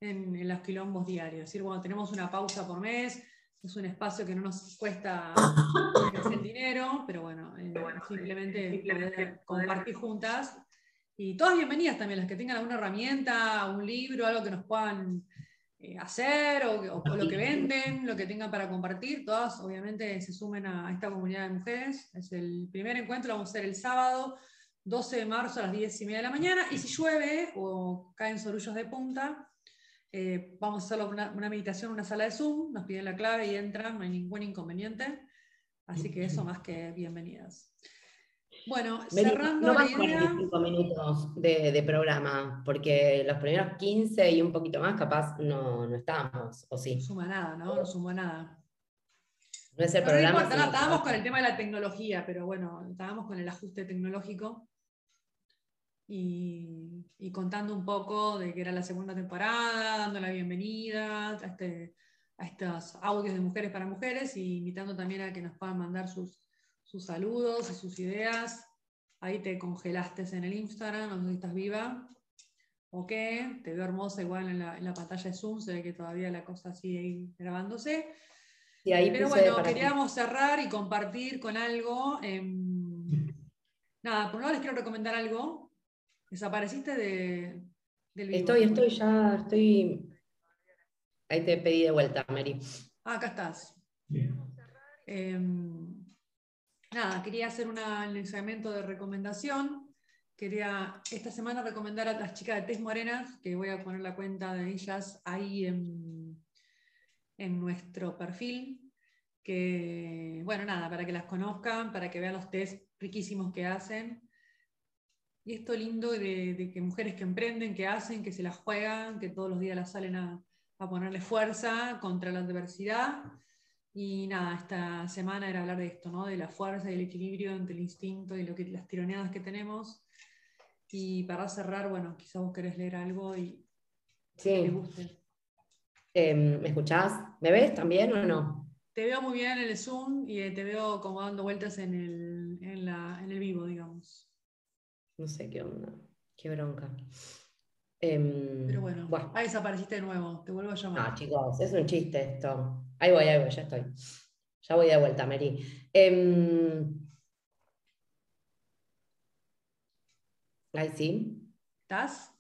en, en los quilombos diarios. Es decir, bueno, tenemos una pausa por mes, es un espacio que no nos cuesta el dinero, pero bueno, eh, simplemente, poder compartir juntas. Y todas bienvenidas también, las que tengan alguna herramienta, un libro, algo que nos puedan eh, hacer o, lo que venden, lo que tengan para compartir, todas obviamente se sumen a, esta comunidad de mujeres. Es el primer encuentro, vamos a hacer el sábado 12 de marzo a las 10 y media de la mañana. Y si llueve o caen sorullos de punta, eh, vamos a hacer una, meditación en una sala de Zoom, nos piden la clave y entran, no hay ningún inconveniente. Así que eso más que bienvenidas. Bueno, cerrando no más la idea... 45 minutos de, programa, porque los primeros 15 y un poquito más capaz no, no estábamos, ¿o sí? No suma nada, ¿no? No sumó nada. No es el programa. No estábamos con el tema de la tecnología, pero bueno, estábamos con el ajuste tecnológico y, contando un poco de que era la segunda temporada, dando la bienvenida a, este, a estos audios de mujeres para mujeres y invitando también a que nos puedan mandar sus, sus saludos y sus ideas. Ahí te congelaste en el Instagram, no sé si estás viva o qué, te veo hermosa igual en la, en la pantalla de Zoom, se ve que todavía la cosa sigue grabándose. Y ahí Pero bueno, queríamos cerrar y compartir con algo. nada, por un lado les quiero recomendar algo ¿Desapareciste de, del video? Estoy, estoy ya, estoy. Ahí te pedí de vuelta, Mary. Ah, acá estás. Em, nada, quería hacer un segmento de recomendación. Quería esta semana recomendar a las chicas de Tez Morenas, que voy a poner la cuenta de ellas ahí en, en nuestro perfil. Que, bueno, nada, para que las conozcan, para que vean los test riquísimos que hacen. Y esto lindo de, que mujeres que emprenden, que hacen, que se las juegan, que todos los días las salen a, ponerle fuerza contra la adversidad. Y nada, esta semana era hablar de esto, ¿no? de la fuerza y el equilibrio entre el instinto y lo que, las tironeadas que tenemos. Y para cerrar, bueno, quizás vos querés leer algo y sí. que te guste. Em, ¿Me escuchás? ¿Me ves también o no? Te veo muy bien en el Zoom y te veo como dando vueltas en el, en el vivo, digamos. No sé qué onda. Qué bronca. Em, Pero bueno, ahí desapareciste de nuevo. Te vuelvo a llamar. No, chicos, es un chiste esto. Ahí voy, ahí voy, ya estoy. Ya voy de vuelta, Mary. Ahí sí. ¿Estás?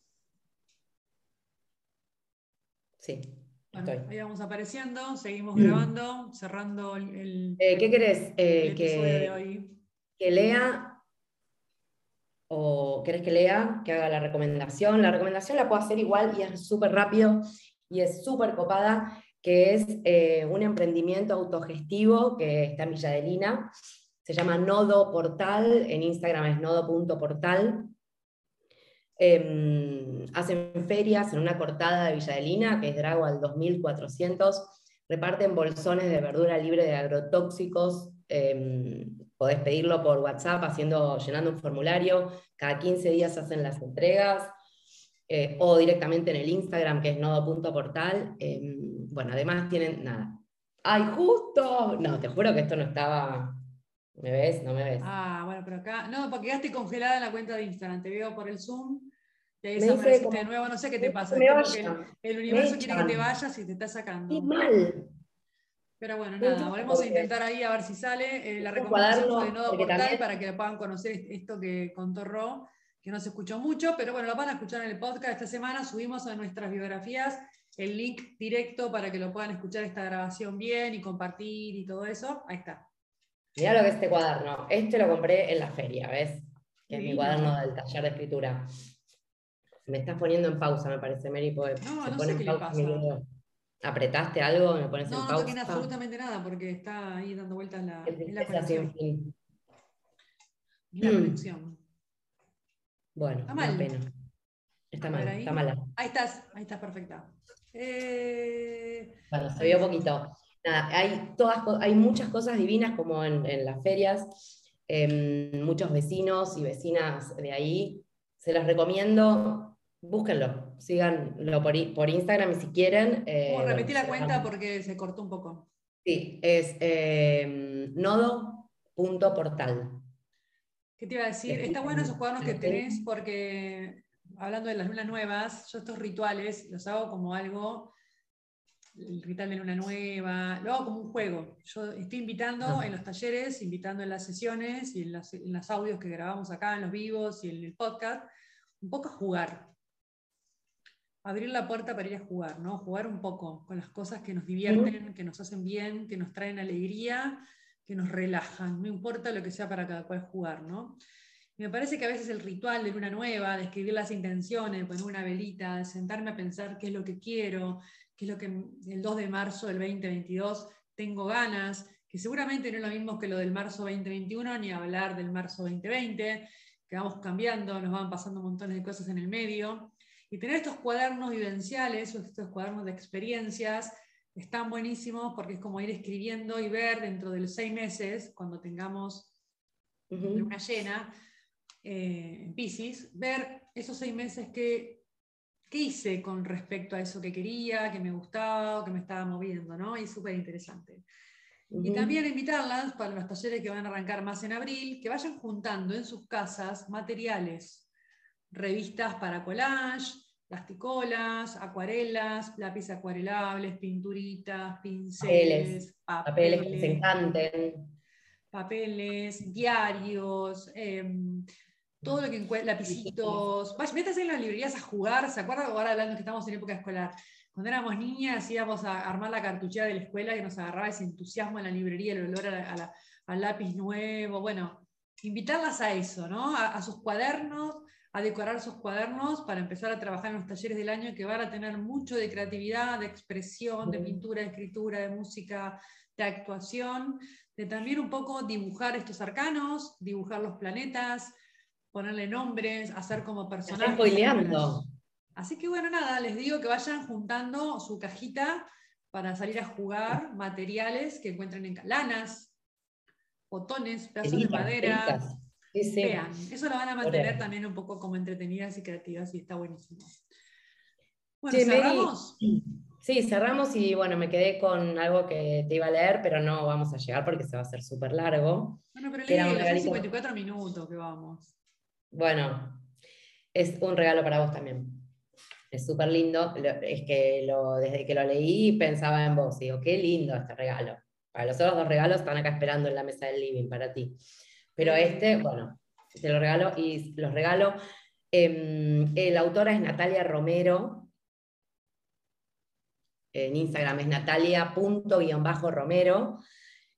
Sí. estoy. Ahí vamos apareciendo, seguimos grabando, cerrando el. Eh, ¿Qué querés? Eh, que, que lea o querés que lea, que haga la recomendación. La recomendación la puedo hacer igual y es súper rápido y es súper copada, que es eh, un emprendimiento autogestivo que está en Villadelina. Se llama Nodo Portal, en Instagram es nodo.portal. Eh, hacen ferias en una cortada de Villadelina, que es Drago al 2400. Reparten bolsones de verdura libre de agrotóxicos. Eh, podés pedirlo por WhatsApp haciendo, llenando un formulario, cada 15 días hacen las entregas, eh, o directamente en el Instagram que es nodo.portal. Eh, bueno, además tienen, nada. ¡Ay, justo! No, te juro que esto no estaba... ¿Me ves? ¿No me ves? Ah, bueno, pero acá... No, porque quedaste congelada en la cuenta de Instagram, te veo por el Zoom. Y ahí desapareciste de nuevo, no sé qué te pasa. el, universo quiere que te vayas y te está sacando. ¡Qué mal! Pero bueno, nada, volvemos a intentar ahí a ver si sale. Eh, la recomendación de Nodo Portal para que puedan conocer esto que contó Ro, que no se escuchó mucho, pero bueno, lo van a escuchar en el podcast esta semana. Subimos a nuestras biografías el link directo para que lo puedan escuchar esta grabación bien y compartir y todo eso. Ahí está. Mira lo que es este cuaderno. Este lo compré en la feria, ¿ves? Que es mi cuaderno del taller de escritura. Me estás poniendo en pausa, me parece, Mary, porque no, no sé qué le pasa. ¿Apretaste algo? ¿Me pones no, en no pausa? toqué absolutamente nada porque está ahí dando vueltas la, en la conexión. fin. La conexión. Bueno, Está mal. pena. Está mal, ahí. está mala. Ahí estás, ahí estás perfecta. Eh, Bueno, se vio poquito. Nada, hay, todas, hay muchas cosas divinas como en, en las ferias, em, muchos vecinos y vecinas de ahí. Se los recomiendo, búsquenlo, síganlo por, por Instagram y si quieren. eh, ¿Cómo bueno, repetí la cuenta porque se cortó un poco? Sí, es em, nodo.portal. ¿Qué te iba a decir? Les Está bueno esos cuadernos que dicen- tenés porque, hablando de las lunas nuevas, yo estos rituales los hago como algo, el ritual de luna nueva, lo hago como un juego. Yo estoy invitando Ah. en los talleres, invitando en las sesiones y en, las, en los audios que grabamos acá, en los vivos y en el podcast, un poco a jugar. Abrir la puerta para ir a jugar, ¿no? Jugar un poco con las cosas que nos divierten, que nos hacen bien, que nos traen alegría, que nos relajan, no importa lo que sea para cada cual jugar, ¿no? Me parece que a veces el ritual de luna nueva, de escribir las intenciones, poner una velita, sentarme a pensar qué es lo que quiero, qué es lo que el 2 de marzo del 2022 tengo ganas, que seguramente no es lo mismo que lo del marzo 2021, ni hablar del marzo 2020, que vamos cambiando, nos van pasando montones de cosas en el medio. Y tener estos cuadernos vivenciales o estos cuadernos de experiencias están buenísimos porque es como ir escribiendo y ver dentro de los seis meses, cuando tengamos Ujú. luna llena eh, en Pisces, ver esos seis meses que, qué hice con respecto a eso que quería, que me gustaba, o que me estaba moviendo, ¿no? Y es súper interesante. Y también invitarlas para los talleres que van a arrancar más en abril, que vayan juntando en sus casas materiales, revistas para collage, plasticolas, acuarelas, lápices acuarelables, pinturitas, pinceles, Papeles que se papeles, encanten. papeles, diarios, em, todo lo que encuentre, lapicitos. Vaya, métase en las librerías a jugar, ¿se acuerdan? Ahora hablando que estamos en época escolar. Cuando éramos niñas íbamos a armar la cartuchera de la escuela que nos agarraba ese entusiasmo en la librería, el olor a la- a la- al lápiz nuevo. Bueno, invitarlas a eso, ¿no? A, a sus cuadernos, a decorar sus cuadernos para empezar a trabajar en los talleres del año que van a tener mucho de creatividad, de expresión, de pintura, de escritura, de música, de actuación, de también un poco dibujar estos arcanos, dibujar los planetas, ponerle nombres, hacer como personajes. spoileando. Así que bueno, nada, les digo que vayan juntando su cajita para salir a jugar materiales que encuentren en ca- lanas, botones, pedazos de madera. Sí. Vean, eso lo van a mantener Correcto. también un poco como entretenidas y creativas y está buenísimo. Bueno, Che, Mary, ¿cerramos? Sí, cerramos y bueno, me quedé con algo que te iba a leer, pero no vamos a llegar porque se va a hacer súper largo. Bueno, pero regalito. 54 minutos que vamos. Bueno, es un regalo para vos también. Es súper lindo. Es que lo, desde que lo leí pensaba en vos. Digo, qué lindo este regalo. Para los otros dos regalos están acá esperando en la mesa del living para ti. Pero este, bueno, te lo regalo y los regalo. Em, la autora es Natalia Romero. En Instagram es natalia.romero.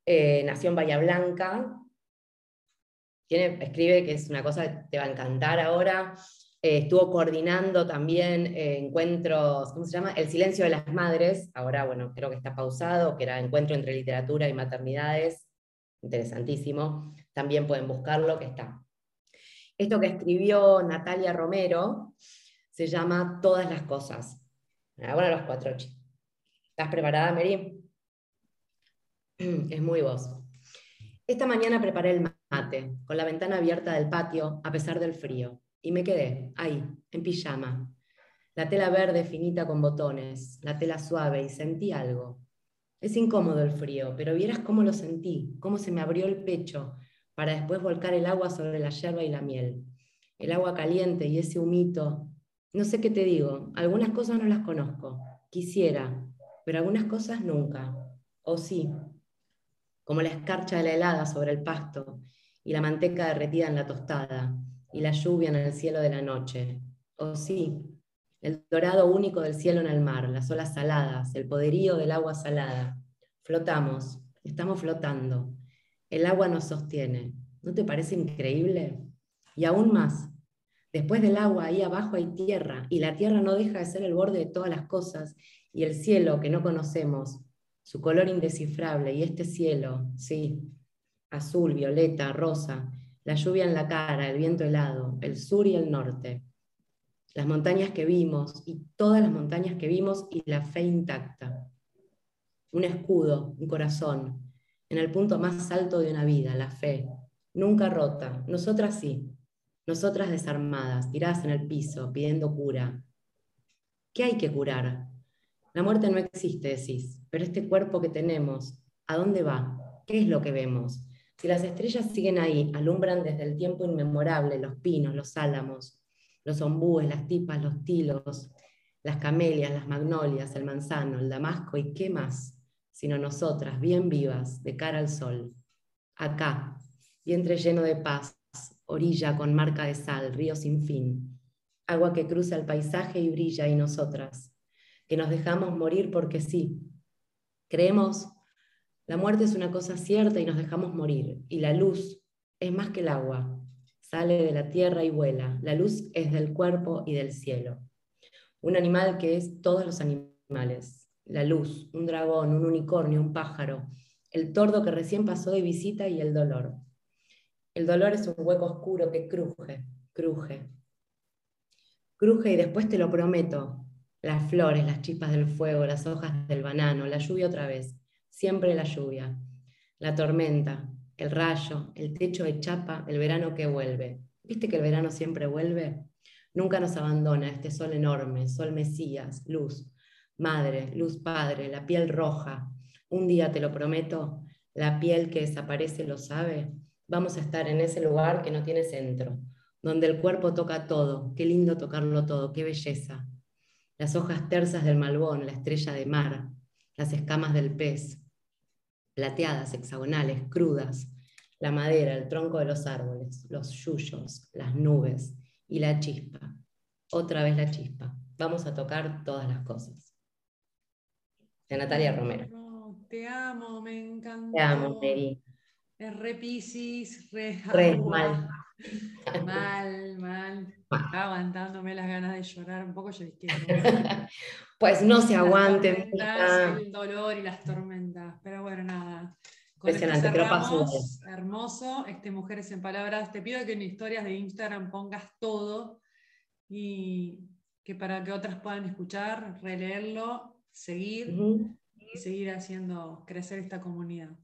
Eh, nació en Bahía Blanca. Tiene, escribe que es una cosa que te va a encantar ahora. Eh, estuvo coordinando también eh, encuentros, ¿cómo se llama? El silencio de las madres. Ahora, bueno, creo que está pausado, que era encuentro entre literatura y maternidades. Interesantísimo. También pueden buscarlo, que está. Esto que escribió Natalia Romero se llama Todas las cosas. Ahora los cuatro. ¿Estás preparada, Mary? Es muy vos. Esta mañana preparé el mate, con la ventana abierta del patio, a pesar del frío, y me quedé, ahí, en pijama. La tela verde finita con botones, la tela suave, y sentí algo. Es incómodo el frío, pero vieras cómo lo sentí, cómo se me abrió el pecho, para después volcar el agua sobre la yerba y la miel. El agua caliente y ese humito. No sé qué te digo, algunas cosas no las conozco. Quisiera, pero algunas cosas nunca. O sí, como la escarcha de la helada sobre el pasto y la manteca derretida en la tostada y la lluvia en el cielo de la noche. O sí, el dorado único del cielo en el mar, las olas saladas, el poderío del agua salada. Flotamos, estamos flotando. El agua nos sostiene. ¿No te parece increíble? Y aún más, Después del agua, ahí abajo hay tierra, y la tierra no deja de ser el borde de todas las cosas, y el cielo que no conocemos, su color indescifrable, y este cielo, sí, azul, violeta, rosa, la lluvia en la cara, el viento helado, el sur y el norte, las montañas que vimos, y todas las montañas que vimos, y la fe intacta. Un escudo, un corazón, en el punto más alto de una vida, la fe, nunca rota, nosotras sí, nosotras desarmadas, tiradas en el piso, pidiendo cura. ¿Qué hay que curar? La muerte no existe, decís, pero este cuerpo que tenemos, ¿a dónde va? ¿Qué es lo que vemos? Si las estrellas siguen ahí, alumbran desde el tiempo inmemorable los pinos, los álamos, los ombúes, las tipas, los tilos, las camelias, las magnolias, el manzano, el damasco y qué más, sino nosotras, bien vivas, de cara al sol. Acá, vientre lleno de paz, orilla con marca de sal, río sin fin, agua que cruza el paisaje y brilla y nosotras, que nos dejamos morir porque sí. Creemos, la muerte es una cosa cierta y nos dejamos morir, y la luz es más que el agua, sale de la tierra y vuela, la luz es del cuerpo y del cielo. Un animal que es todos los animales, la luz, un dragón, un unicornio, un pájaro, el tordo que recién pasó de visita y el dolor. El dolor es un hueco oscuro que cruje, cruje. Cruje y después te lo prometo. Las flores, las chispas del fuego, las hojas del banano, la lluvia otra vez, siempre la lluvia. La tormenta, el rayo, el techo de chapa, el verano que vuelve. ¿Viste que el verano siempre vuelve? Nunca nos abandona este sol enorme, sol Mesías, luz, madre, luz padre, la piel roja. Un día te lo prometo, la piel que desaparece lo sabe, vamos a estar en ese lugar que no tiene centro, donde el cuerpo toca todo, qué lindo tocarlo todo, qué belleza. Las hojas tersas del malbón, la estrella de mar, las escamas del pez, plateadas, hexagonales, crudas, la madera, el tronco de los árboles, los yuyos, las nubes y la chispa. Otra vez la chispa. Vamos a tocar todas las cosas. De Natalia Romero. te amo, me encanta. Te amo, Mary. Es re piscis, re, mal. Mal, mal. aguantándome las ganas de llorar un poco. Yo dije, pues no se aguanten. El dolor y las tormentas. Pero bueno, nada. Impresionante, pero pasó. Hermoso. Este, Mujeres en Palabras. Te pido que en historias de Instagram pongas todo y que para que otras puedan escuchar, releerlo, seguir y seguir haciendo crecer esta comunidad.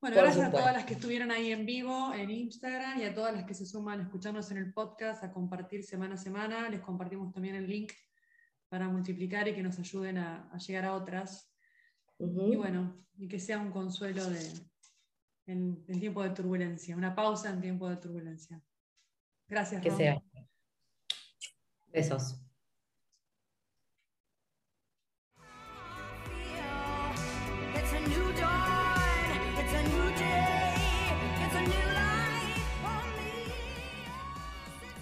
Bueno, gracias a todas las que estuvieron ahí en vivo en Instagram y a todas las que se suman a escucharnos en el podcast, a compartir semana a semana. Les compartimos también el link para multiplicar y que nos ayuden a, llegar a otras. Y bueno, y que sea un consuelo de, en, tiempo de turbulencia, una pausa en tiempo de turbulencia. Gracias. Que sea. Besos.